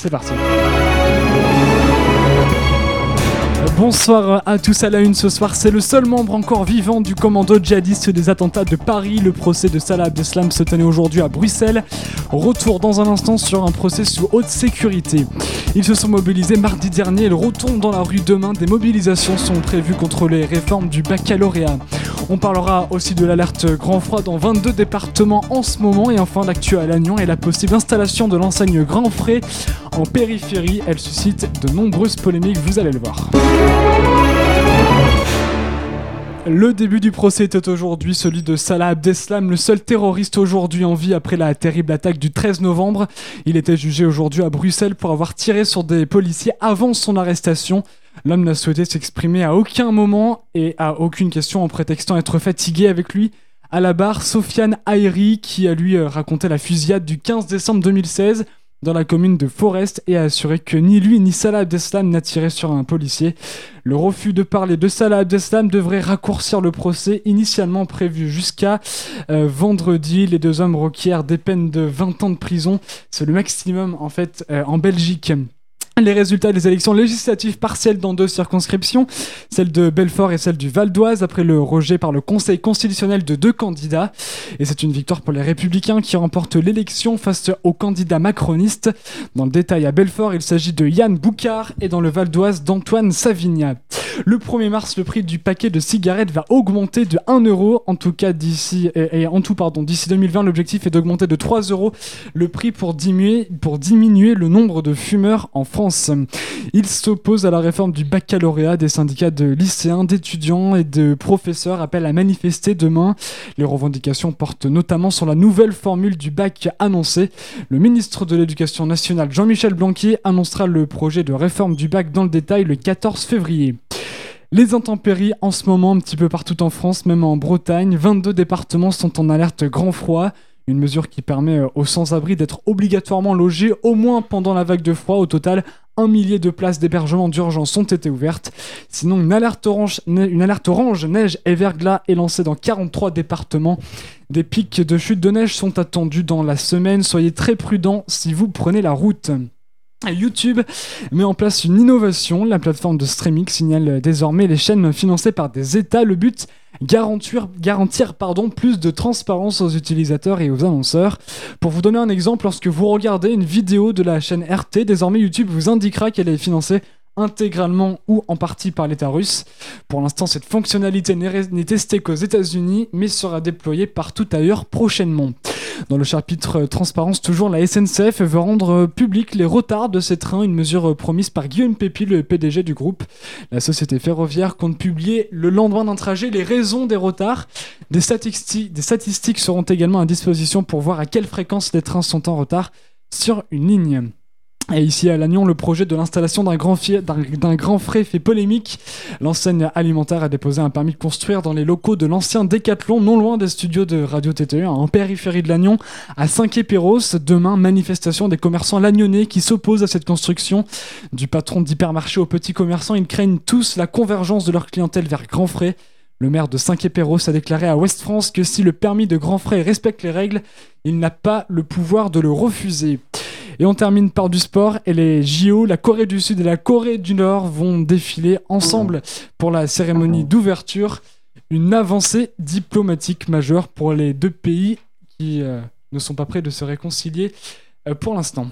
C'est parti. Bonsoir à tous à la une ce soir. C'est le seul membre encore vivant du commando djihadiste des attentats de Paris. Le procès de Salah Abdeslam se tenait aujourd'hui à Bruxelles. Retour dans un instant sur un procès sous haute sécurité. Ils se sont mobilisés mardi dernier. Ils retombent dans la rue demain. Des mobilisations sont prévues contre les réformes du baccalauréat. On parlera aussi de l'alerte grand froid dans 22 départements en ce moment. Et enfin, l'actu à Lannion et la possible installation de l'enseigne Grand Frais en périphérie. Elle suscite de nombreuses polémiques, vous allez le voir. Le début du procès était aujourd'hui celui de Salah Abdeslam, le seul terroriste aujourd'hui en vie après la terrible attaque du 13 novembre. Il était jugé aujourd'hui à Bruxelles pour avoir tiré sur des policiers avant son arrestation. L'homme n'a souhaité s'exprimer à aucun moment et à aucune question en prétextant être fatigué avec lui. À la barre, Sofiane Ayri qui a lui euh, raconté la fusillade du 15 décembre 2016 dans la commune de Forest et a assuré que ni lui ni Salah Abdeslam n'a sur un policier. Le refus de parler de Salah Abdeslam devrait raccourcir le procès initialement prévu jusqu'à euh, vendredi. Les deux hommes requièrent des peines de 20 ans de prison. C'est le maximum en fait euh, en Belgique les résultats des élections législatives partielles dans deux circonscriptions, celle de Belfort et celle du Val d'Oise, après le rejet par le Conseil constitutionnel de deux candidats. Et c'est une victoire pour les Républicains qui remportent l'élection face aux candidats macronistes. Dans le détail, à Belfort, il s'agit de Yann Boucard et dans le Val d'Oise d'Antoine Savigna. Le 1er mars, le prix du paquet de cigarettes va augmenter de 1 euro, en tout cas d'ici, et, en tout, pardon, d'ici 2020, l'objectif est d'augmenter de 3 euros le prix pour diminuer le nombre de fumeurs en France. Il s'oppose à la réforme du baccalauréat. Des syndicats de lycéens, d'étudiants et de professeurs appellent à manifester demain. Les revendications portent notamment sur la nouvelle formule du bac annoncée. Le ministre de l'Éducation nationale, Jean-Michel Blanquier, annoncera le projet de réforme du bac dans le détail le 14 février. Les intempéries en ce moment un petit peu partout en France, même en Bretagne. 22 départements sont en alerte grand froid. Une mesure qui permet euh, aux sans-abri d'être obligatoirement logés au moins pendant la vague de froid. Au total, un millier de places d'hébergement d'urgence ont été ouvertes. Sinon, une alerte orange, neige et verglas est lancée dans 43 départements. Des pics de chute de neige sont attendus dans la semaine. Soyez très prudents si vous prenez la route. YouTube met en place une innovation. La plateforme de streaming signale désormais les chaînes financées par des États. Le but garantir, pardon, plus de transparence aux utilisateurs et aux annonceurs. Pour vous donner un exemple, lorsque vous regardez une vidéo de la chaîne RT, désormais YouTube vous indiquera qu'elle est financée intégralement ou en partie par l'État russe. Pour l'instant, cette fonctionnalité n'est testée qu'aux États-Unis, mais sera déployée partout ailleurs prochainement. Dans le chapitre transparence, toujours la SNCF veut rendre public les retards de ses trains, une mesure promise par Guillaume Pépi, le PDG du groupe. La société ferroviaire compte publier le lendemain d'un trajet les raisons des retards. Des statistiques seront également à disposition pour voir à quelle fréquence les trains sont en retard sur une ligne. Et ici à Lannion, le projet de l'installation d'un grand, frais fait polémique. L'enseigne alimentaire a déposé un permis de construire dans les locaux de l'ancien Décathlon, non loin des studios de Radio TTE, en périphérie de Lannion, à Saint-Quay-Péros. Demain, manifestation des commerçants lagnonnais qui s'opposent à cette construction. Du patron d'hypermarché aux petits commerçants, ils craignent tous la convergence de leur clientèle vers Grand Frais. Le maire de Saint-Quay-Péros a déclaré à Ouest France que si le permis de Grand Frais respecte les règles, il n'a pas le pouvoir de le refuser. Et on termine par du sport et les JO. La Corée du Sud et la Corée du Nord vont défiler ensemble pour la cérémonie d'ouverture. Une avancée diplomatique majeure pour les deux pays qui euh, ne sont pas prêts de se réconcilier euh, pour l'instant.